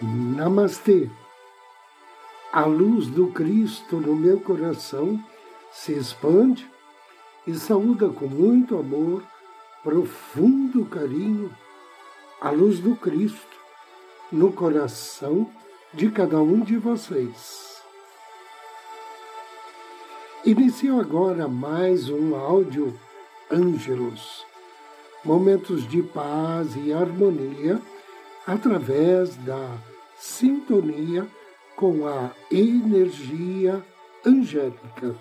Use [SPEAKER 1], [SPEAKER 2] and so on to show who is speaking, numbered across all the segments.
[SPEAKER 1] Namastê. A luz do Cristo no meu coração se expande e saúda com muito amor, profundo carinho, a luz do Cristo no coração de cada um de vocês. Inicio agora mais um áudio Ângelos, momentos de paz e harmonia através da sintonia com a energia angélica.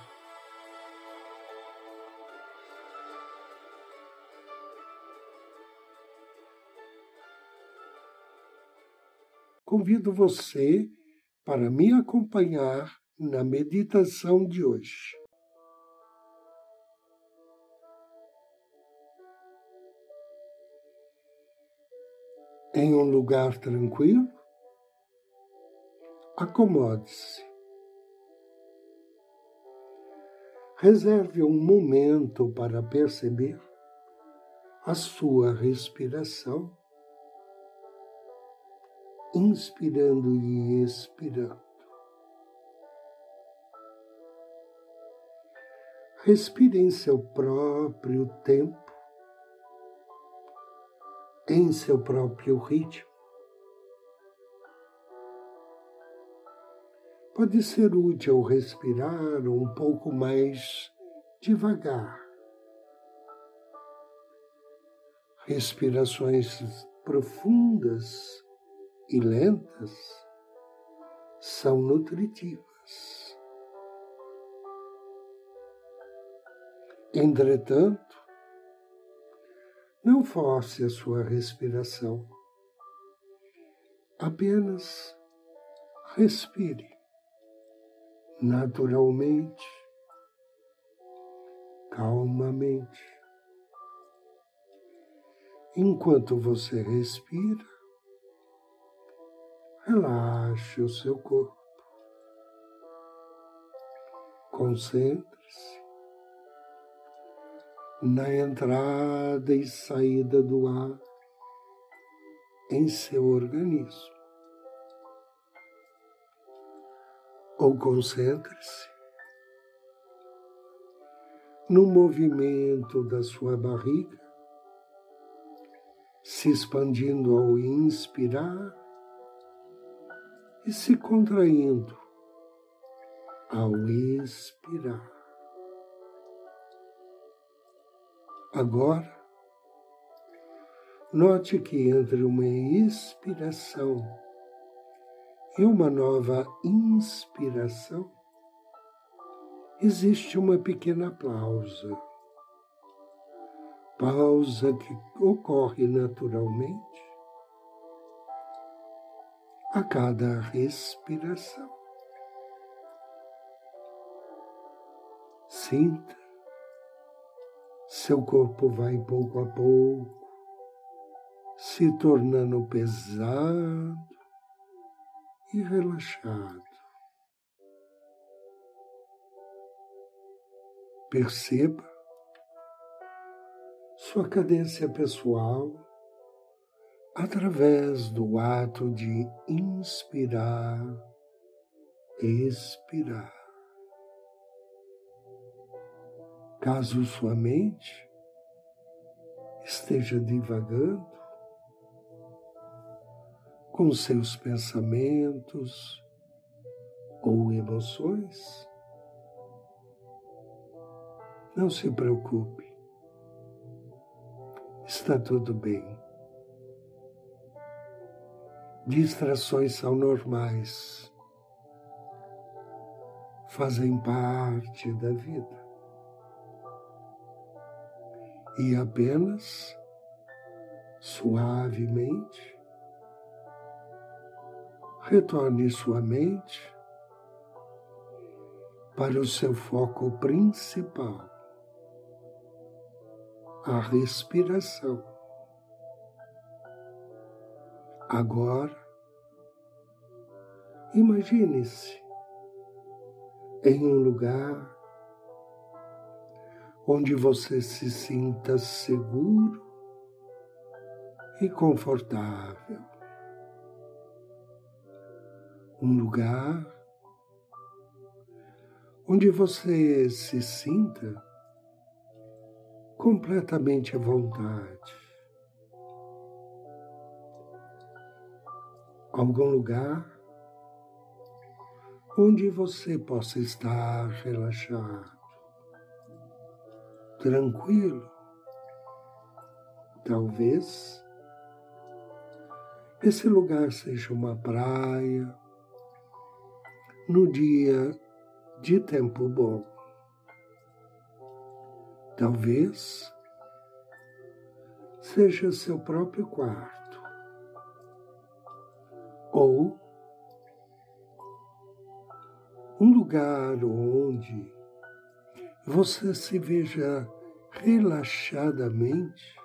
[SPEAKER 1] Convido você para me acompanhar na meditação de hoje. em um lugar tranquilo, acomode-se. Reserve um momento para perceber a sua respiração, inspirando e expirando. Respire em seu próprio tempo em seu próprio ritmo. Pode ser útil respirar um pouco mais devagar. Respirações profundas e lentas são nutritivas. Entretanto, não force a sua respiração. Apenas respire naturalmente, calmamente. Enquanto você respira, relaxe o seu corpo. Concentre-se na entrada e saída do ar em seu organismo. Ou concentre-se no movimento da sua barriga, se expandindo ao inspirar e se contraindo ao expirar. Agora, note que entre uma expiração e uma nova inspiração, existe uma pequena pausa. Pausa que ocorre naturalmente a cada respiração. Sinta seu corpo vai pouco a pouco se tornando pesado e relaxado. Perceba sua cadência pessoal através do ato de inspirar, expirar. Caso sua mente esteja divagando com seus pensamentos ou emoções, não se preocupe, está tudo bem. Distrações são normais, fazem parte da vida. E apenas suavemente retorne sua mente para o seu foco principal, a respiração. Agora, imagine-se em um lugar onde você se sinta seguro e confortável. Um lugar onde você se sinta completamente à vontade. Algum lugar onde você possa estar relaxado, tranquilo. Talvez esse lugar seja uma praia no dia de tempo bom. Talvez seja seu próprio quarto ou um lugar onde você se veja relaxadamente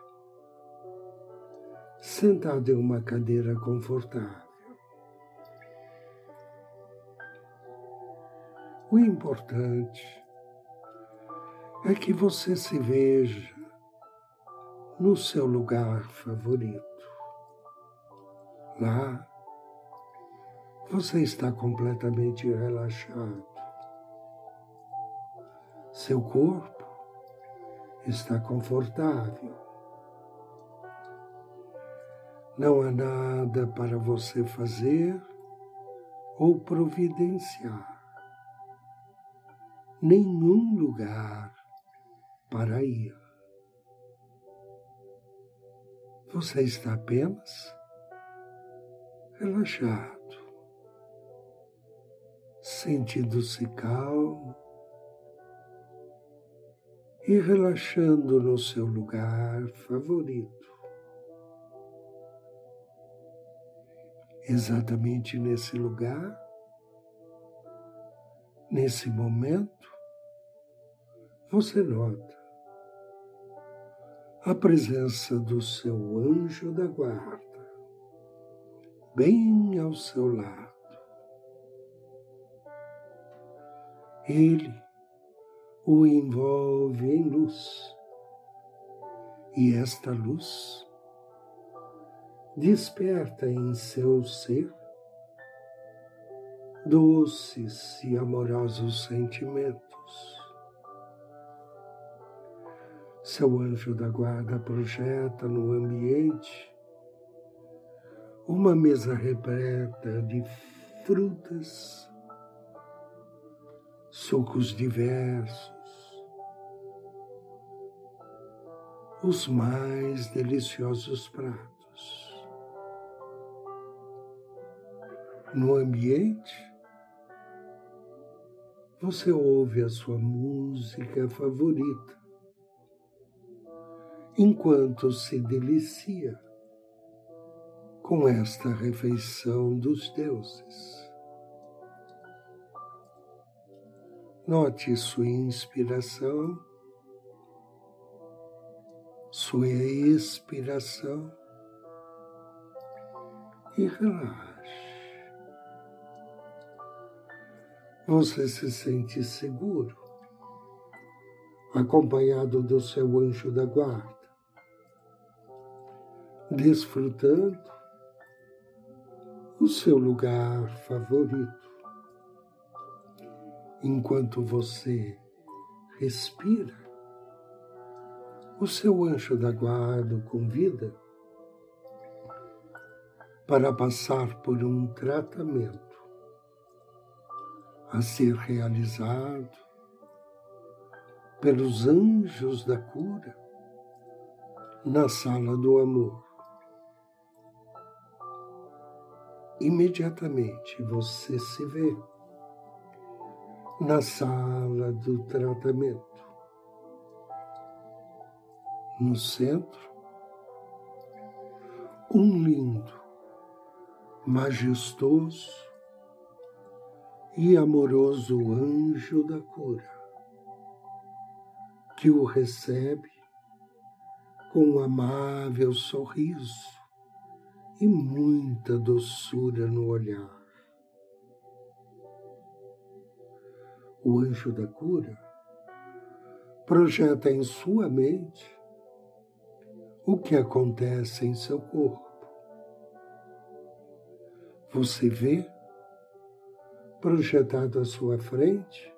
[SPEAKER 1] sentado em uma cadeira confortável. O importante é que você se veja no seu lugar favorito. Lá, você está completamente relaxado. Seu corpo está confortável. Não há nada para você fazer ou providenciar. Nenhum lugar para ir. Você está apenas relaxado sentindo-se calmo e relaxando no seu lugar favorito. Exatamente nesse lugar, nesse momento, você nota a presença do seu anjo da guarda, bem ao seu lado. ele o envolve em luz. E esta luz desperta em seu ser doces e amorosos sentimentos. Seu anjo da guarda projeta no ambiente uma mesa repleta de frutas sucos diversos, os mais deliciosos pratos. No ambiente, você ouve a sua música favorita, enquanto se delicia com esta refeição dos deuses. Note sua inspiração, sua expiração e relaxe. Você se sente seguro, acompanhado do seu anjo da guarda, desfrutando o seu lugar favorito enquanto você respira, o seu anjo da guarda o convida para passar por um tratamento a ser realizado pelos anjos da cura na sala do amor. Imediatamente você se vê na sala do tratamento. No centro, um lindo, majestoso e amoroso anjo da cura, que o recebe com um amável sorriso e muita doçura no olhar. o anjo da cura, projeta em sua mente o que acontece em seu corpo. Você vê projetado à sua frente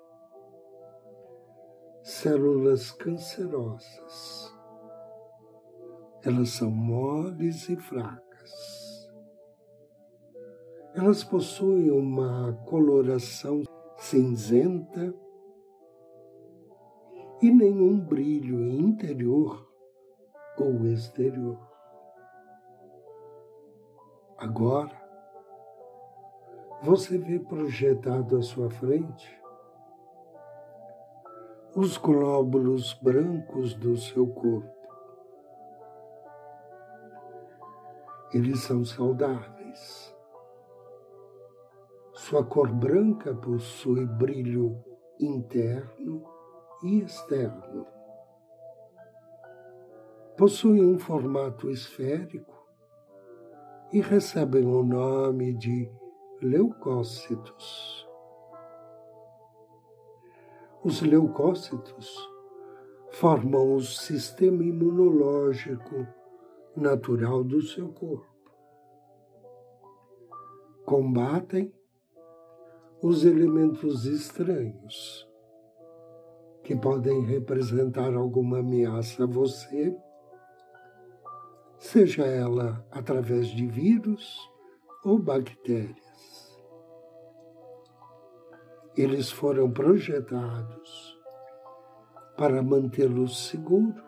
[SPEAKER 1] células cancerosas. Elas são moles e fracas. Elas possuem uma coloração cinzenta e nenhum brilho interior ou exterior. Agora, você vê projetado à sua frente os glóbulos brancos do seu corpo. Eles são saudáveis. Sua cor branca possui brilho interno e externo. Possui um formato esférico e recebem o nome de leucócitos. Os leucócitos formam o sistema imunológico natural do seu corpo. Combatem os elementos estranhos que podem representar alguma ameaça a você, seja ela através de vírus ou bactérias. Eles foram projetados para mantê-lo seguro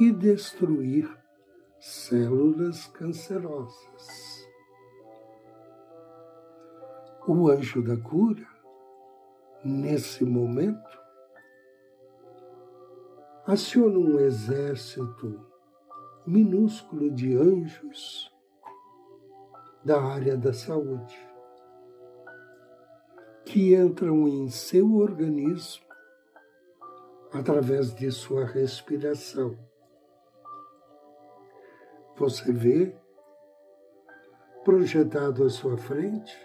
[SPEAKER 1] e destruir células cancerosas. O anjo da cura, nesse momento, aciona um exército minúsculo de anjos da área da saúde que entram em seu organismo através de sua respiração. Você vê projetado à sua frente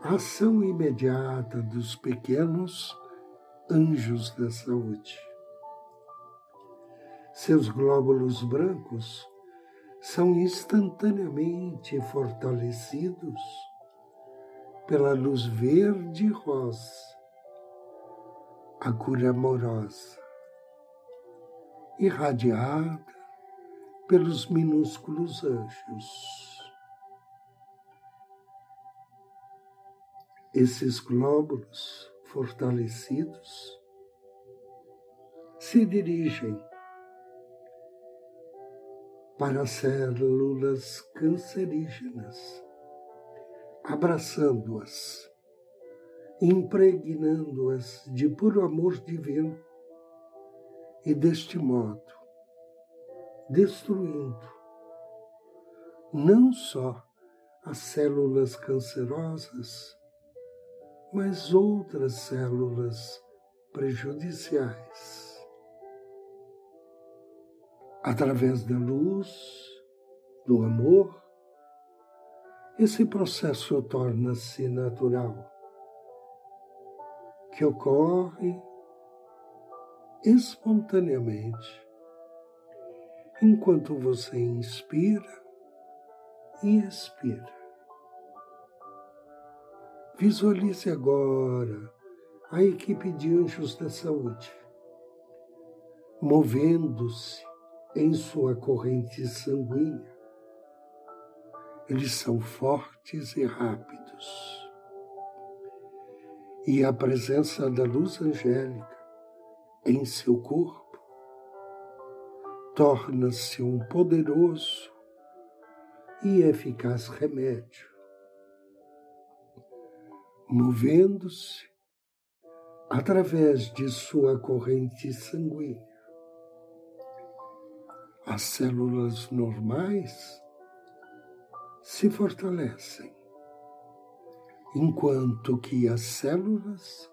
[SPEAKER 1] a ação imediata dos pequenos anjos da saúde. Seus glóbulos brancos são instantaneamente fortalecidos pela luz verde rosa, a cura amorosa, irradiada pelos minúsculos anjos. Esses glóbulos fortalecidos se dirigem para células cancerígenas abraçando-as, impregnando-as de puro amor divino e, deste modo, destruindo não só as células cancerosas, mas outras células prejudiciais. Através da luz, do amor, esse processo torna-se natural, que ocorre espontaneamente enquanto você inspira e expira. Visualize agora a equipe de anjos da saúde movendo-se em sua corrente sanguínea eles são fortes e rápidos. E a presença da luz angélica em seu corpo torna-se um poderoso e eficaz remédio, movendo-se através de sua corrente sanguínea. As células normais se fortalecem, enquanto que as células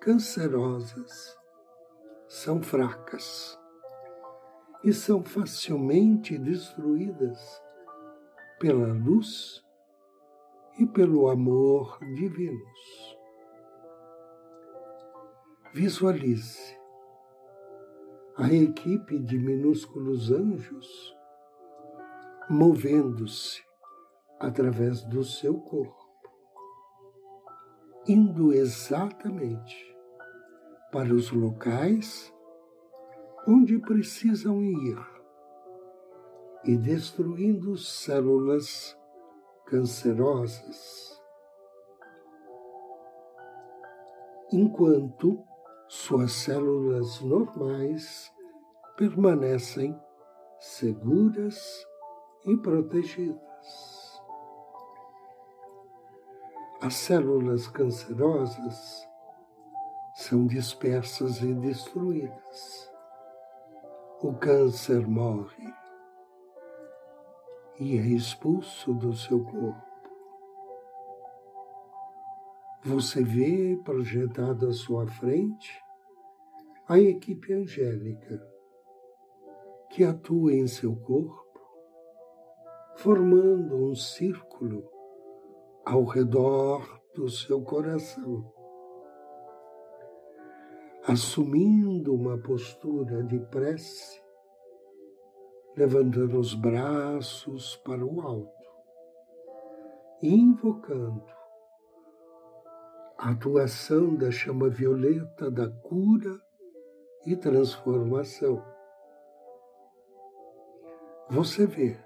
[SPEAKER 1] cancerosas são fracas e são facilmente destruídas pela luz e pelo amor divinos. Visualize a equipe de minúsculos anjos movendo-se através do seu corpo, indo exatamente para os locais onde precisam ir e destruindo células cancerosas. Enquanto suas células normais permanecem seguras e protegidas. As células cancerosas são dispersas e destruídas. O câncer morre e é expulso do seu corpo. Você vê projetado à sua frente a equipe angélica que atua em seu corpo, formando um círculo ao redor do seu coração, assumindo uma postura de prece, levantando os braços para o alto, invocando a atuação da chama violeta da cura e transformação. Você vê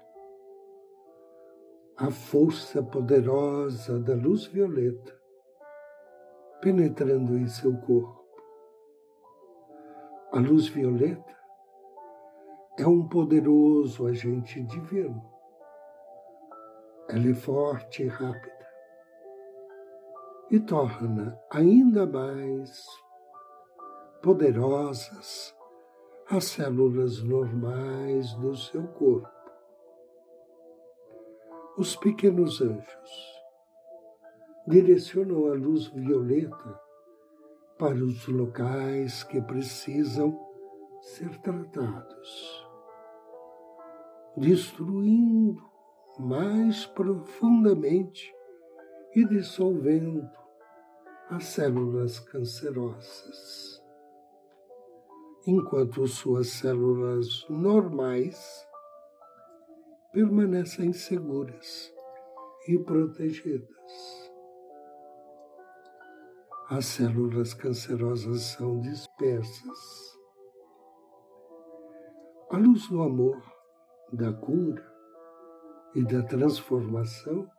[SPEAKER 1] a força poderosa da luz violeta penetrando em seu corpo. A luz violeta é um poderoso agente divino. Ela é forte e rápida e torna ainda mais poderosas as células normais do seu corpo os pequenos anjos direcionam a luz violeta para os locais que precisam ser tratados, destruindo mais profundamente e dissolvendo as células cancerosas, enquanto suas células normais permanecem seguras e protegidas. As células cancerosas são dispersas. A luz do amor, da cura e da transformação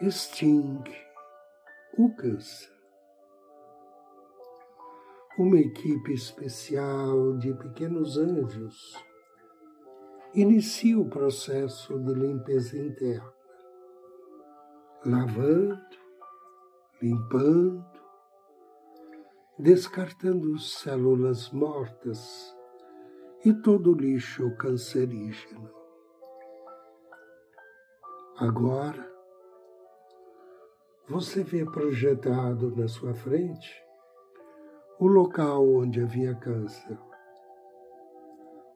[SPEAKER 1] extingue o câncer. Uma equipe especial de pequenos anjos inicia o processo de limpeza interna, lavando, limpando, descartando células mortas e todo lixo cancerígeno. Agora, você vê projetado na sua frente o local onde havia câncer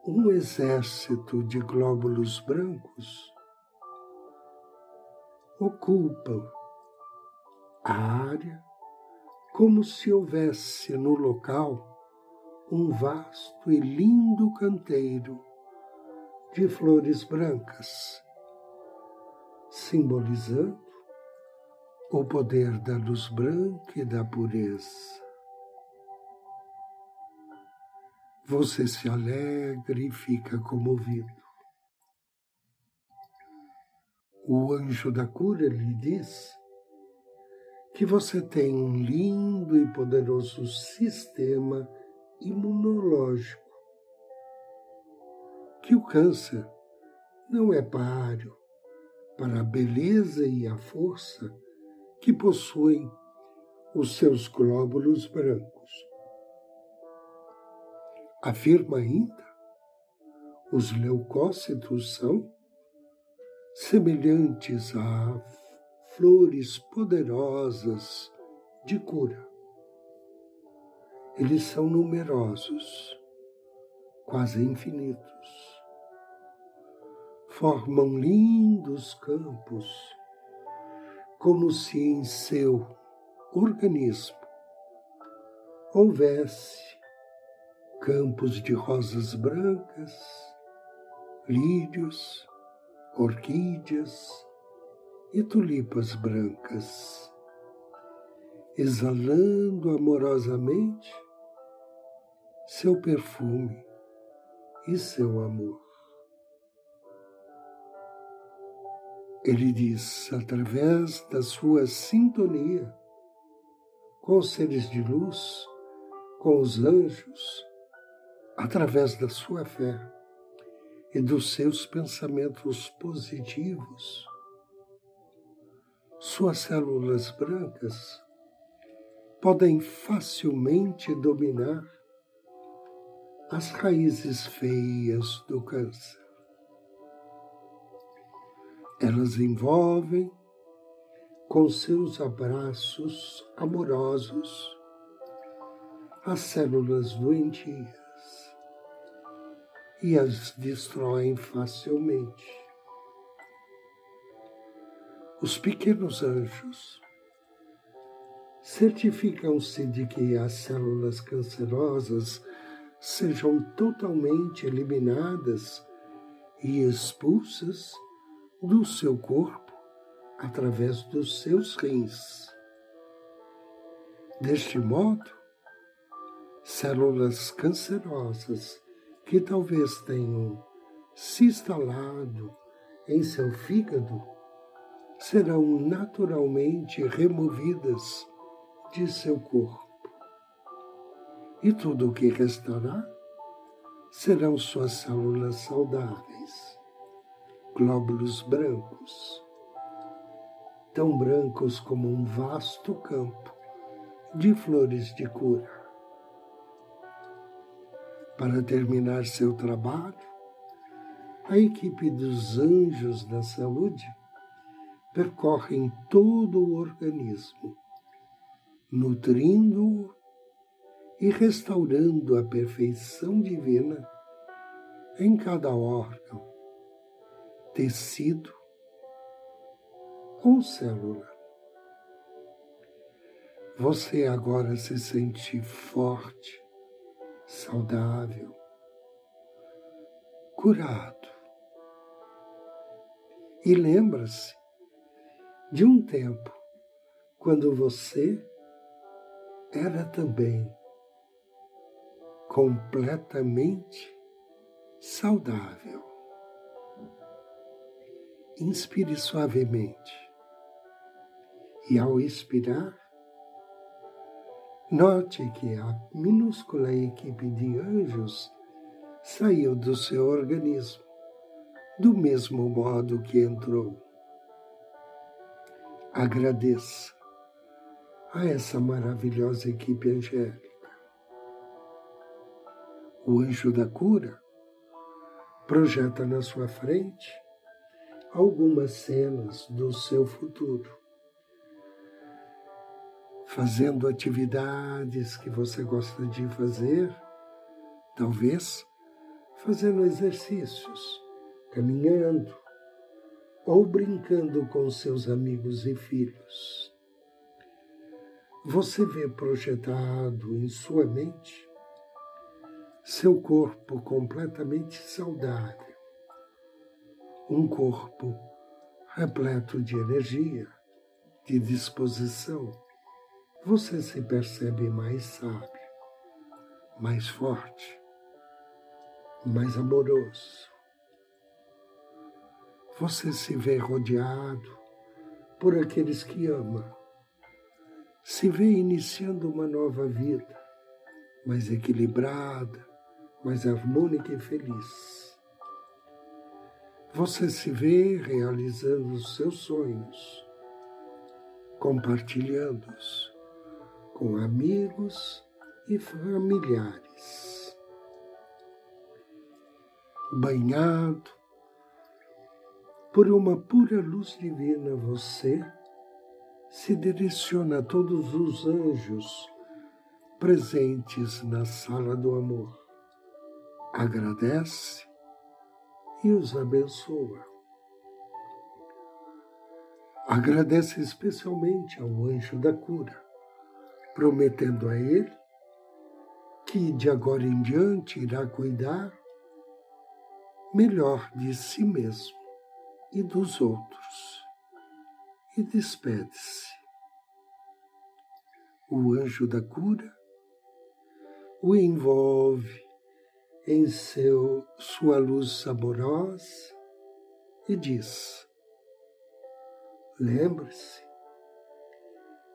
[SPEAKER 1] um exército de glóbulos brancos ocupam a área como se houvesse no local um vasto e lindo canteiro de flores brancas, simbolizando o poder da luz branca e da pureza. você se alegra e fica comovido. O anjo da cura lhe diz que você tem um lindo e poderoso sistema imunológico, que o câncer não é páreo para a beleza e a força que possuem os seus glóbulos brancos. Afirma ainda, os leucócitos são semelhantes a flores poderosas de cura. Eles são numerosos, quase infinitos. Formam lindos campos, como se em seu organismo houvesse campos de rosas brancas, lírios, orquídeas e tulipas brancas. exalando amorosamente seu perfume e seu amor. Ele diz, através da sua sintonia com os seres de luz, com os anjos, através da sua fé e dos seus pensamentos positivos, suas células brancas podem facilmente dominar as raízes feias do câncer. Elas envolvem com seus abraços amorosos as células doentias e as destroem facilmente. Os pequenos anjos certificam-se de que as células cancerosas sejam totalmente eliminadas e expulsas do seu corpo através dos seus rins. Deste modo, células cancerosas que talvez tenham se instalado em seu fígado serão naturalmente removidas de seu corpo. E tudo o que restará serão suas células saudáveis, glóbulos brancos, tão brancos como um vasto campo de flores de cura para terminar seu trabalho, a equipe dos anjos da saúde percorre todo o organismo, nutrindo-o e restaurando a perfeição divina em cada órgão, tecido ou célula. Você agora se sente forte, saudável, curado. E lembra-se de um tempo quando você era também completamente saudável. Inspire suavemente e, ao expirar, Note que a minúscula equipe de anjos saiu do seu organismo do mesmo modo que entrou. Agradeça a essa maravilhosa equipe angélica. O anjo da cura projeta na sua frente algumas cenas do seu futuro fazendo atividades que você gosta de fazer, talvez fazendo exercícios, caminhando ou brincando com seus amigos e filhos. Você vê projetado em sua mente seu corpo completamente saudável, um corpo repleto de energia, de disposição você se percebe mais sábio, mais forte, mais amoroso. Você se vê rodeado por aqueles que ama. Se vê iniciando uma nova vida, mais equilibrada, mais harmônica e feliz. Você se vê realizando os seus sonhos, compartilhando-os com amigos e familiares. Banhado por uma pura luz divina, você se direciona a todos os anjos presentes na sala do amor. Agradece e os abençoa. Agradece especialmente ao anjo da cura prometendo a ele que de agora em diante irá cuidar melhor de si mesmo e dos outros. E despede-se. o anjo da cura, o envolve em seu, sua luz amorosa e diz: Lembre-se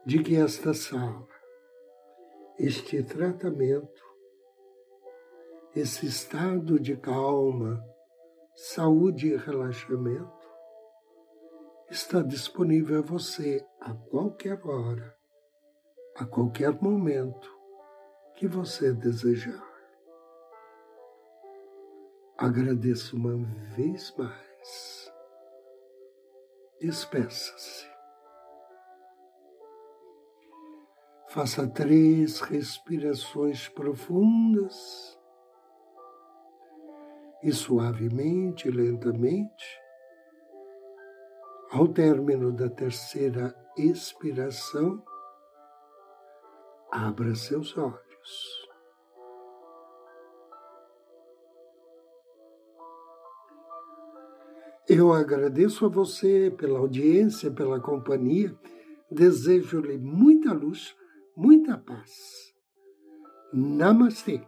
[SPEAKER 1] de que esta sala, este tratamento, esse estado de calma, saúde e relaxamento está disponível a você a qualquer hora, a qualquer momento que você desejar. Agradeço uma vez mais. Despeça-se. Faça três respirações profundas e suavemente, lentamente, ao término da terceira expiração, abra seus olhos. Eu agradeço a você pela audiência, pela companhia. Desejo-lhe muita luz, muita paz. Namastê.